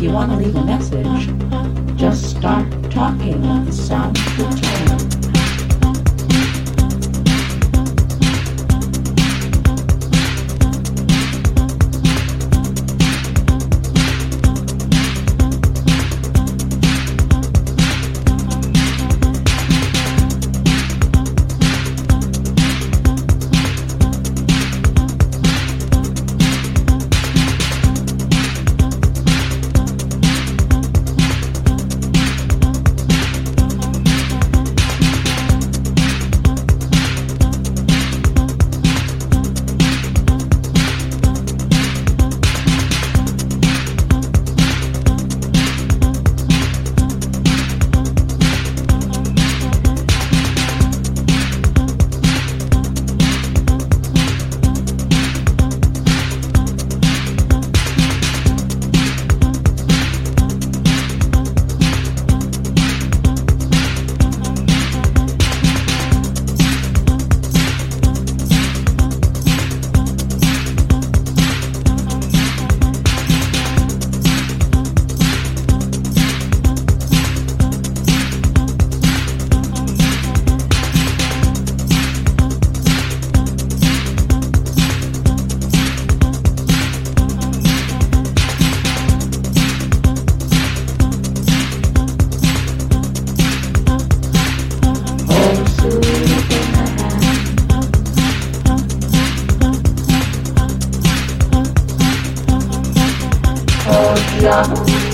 if you want to leave a message, just start talking at the sound jobs.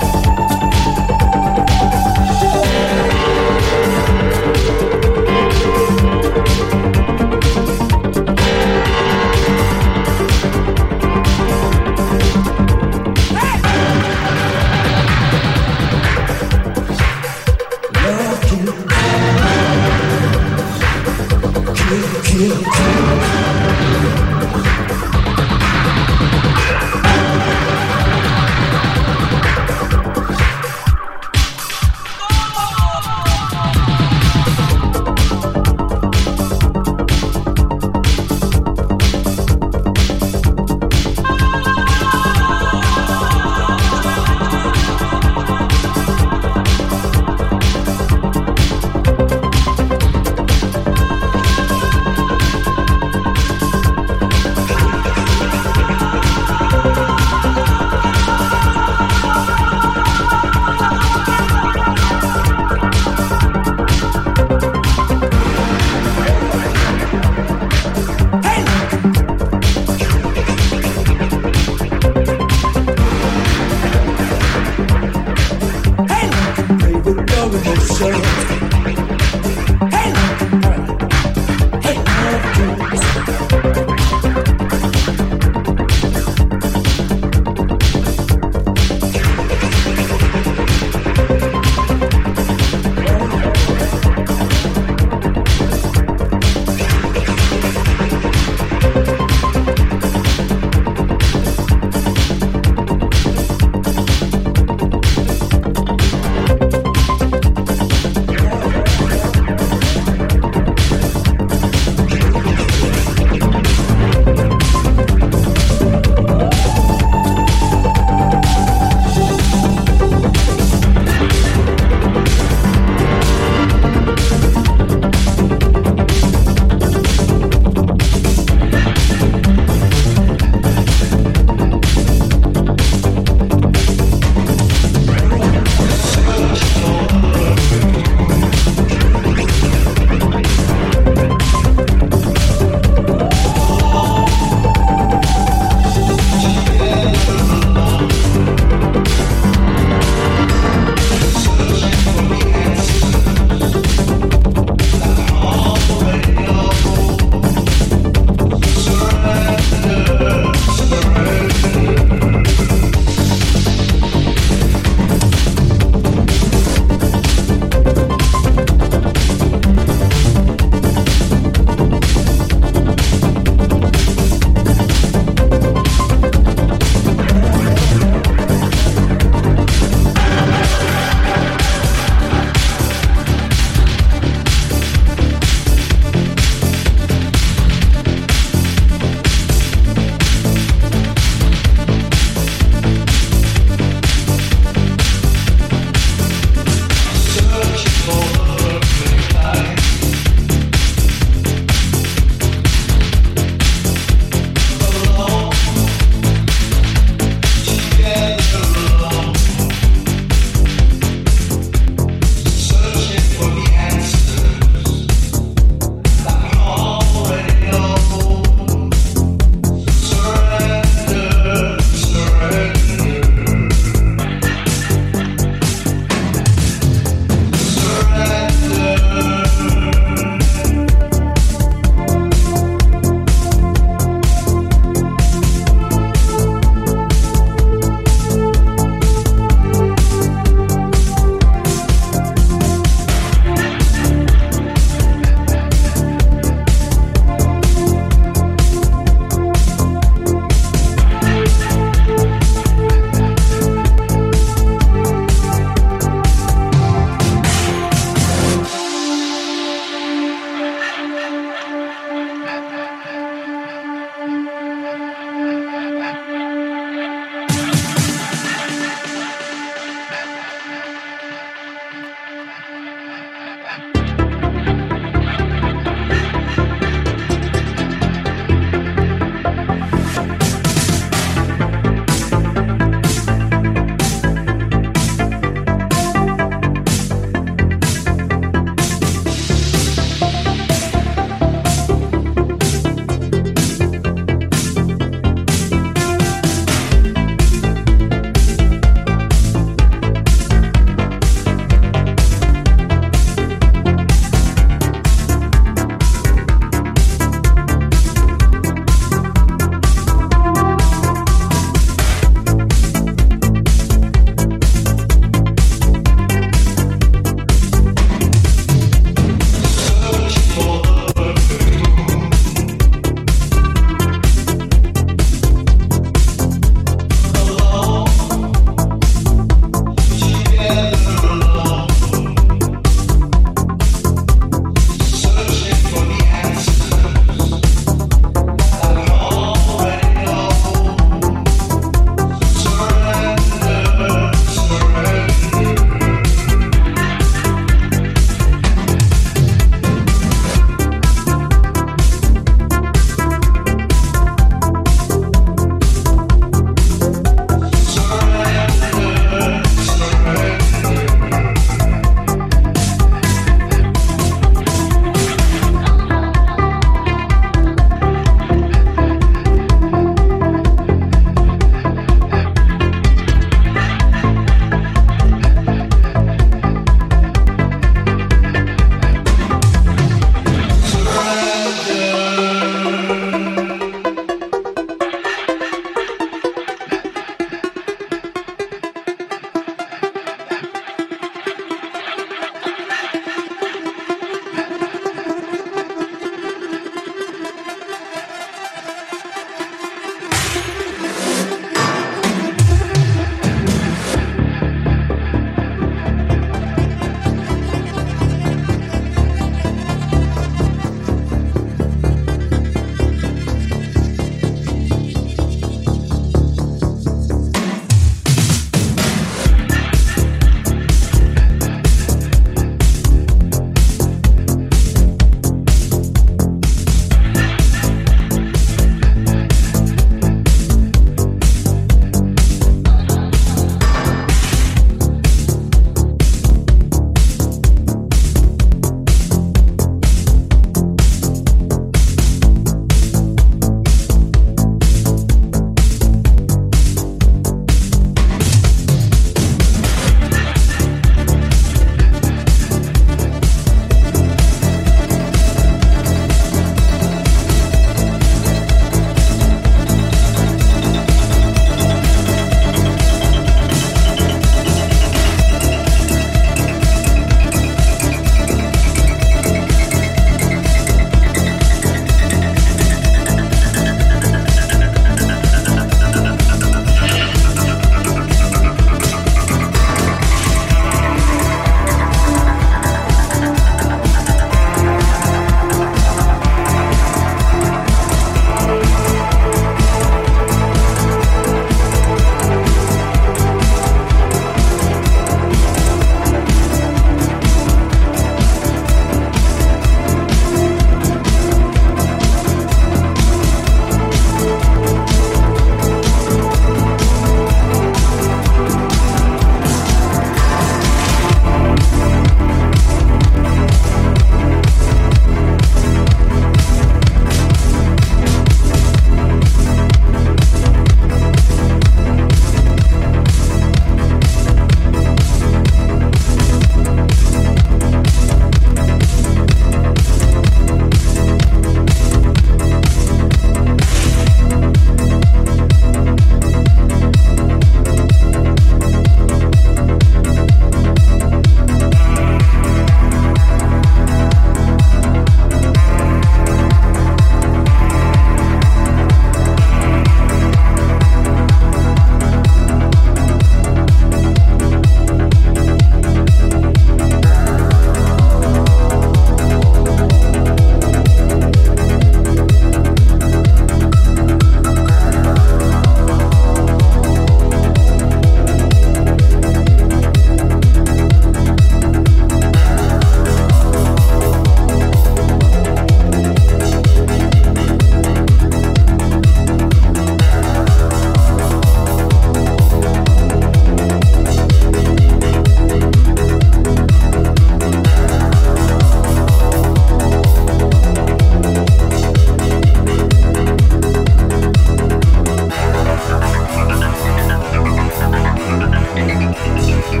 Thank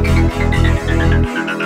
you.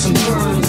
some burn.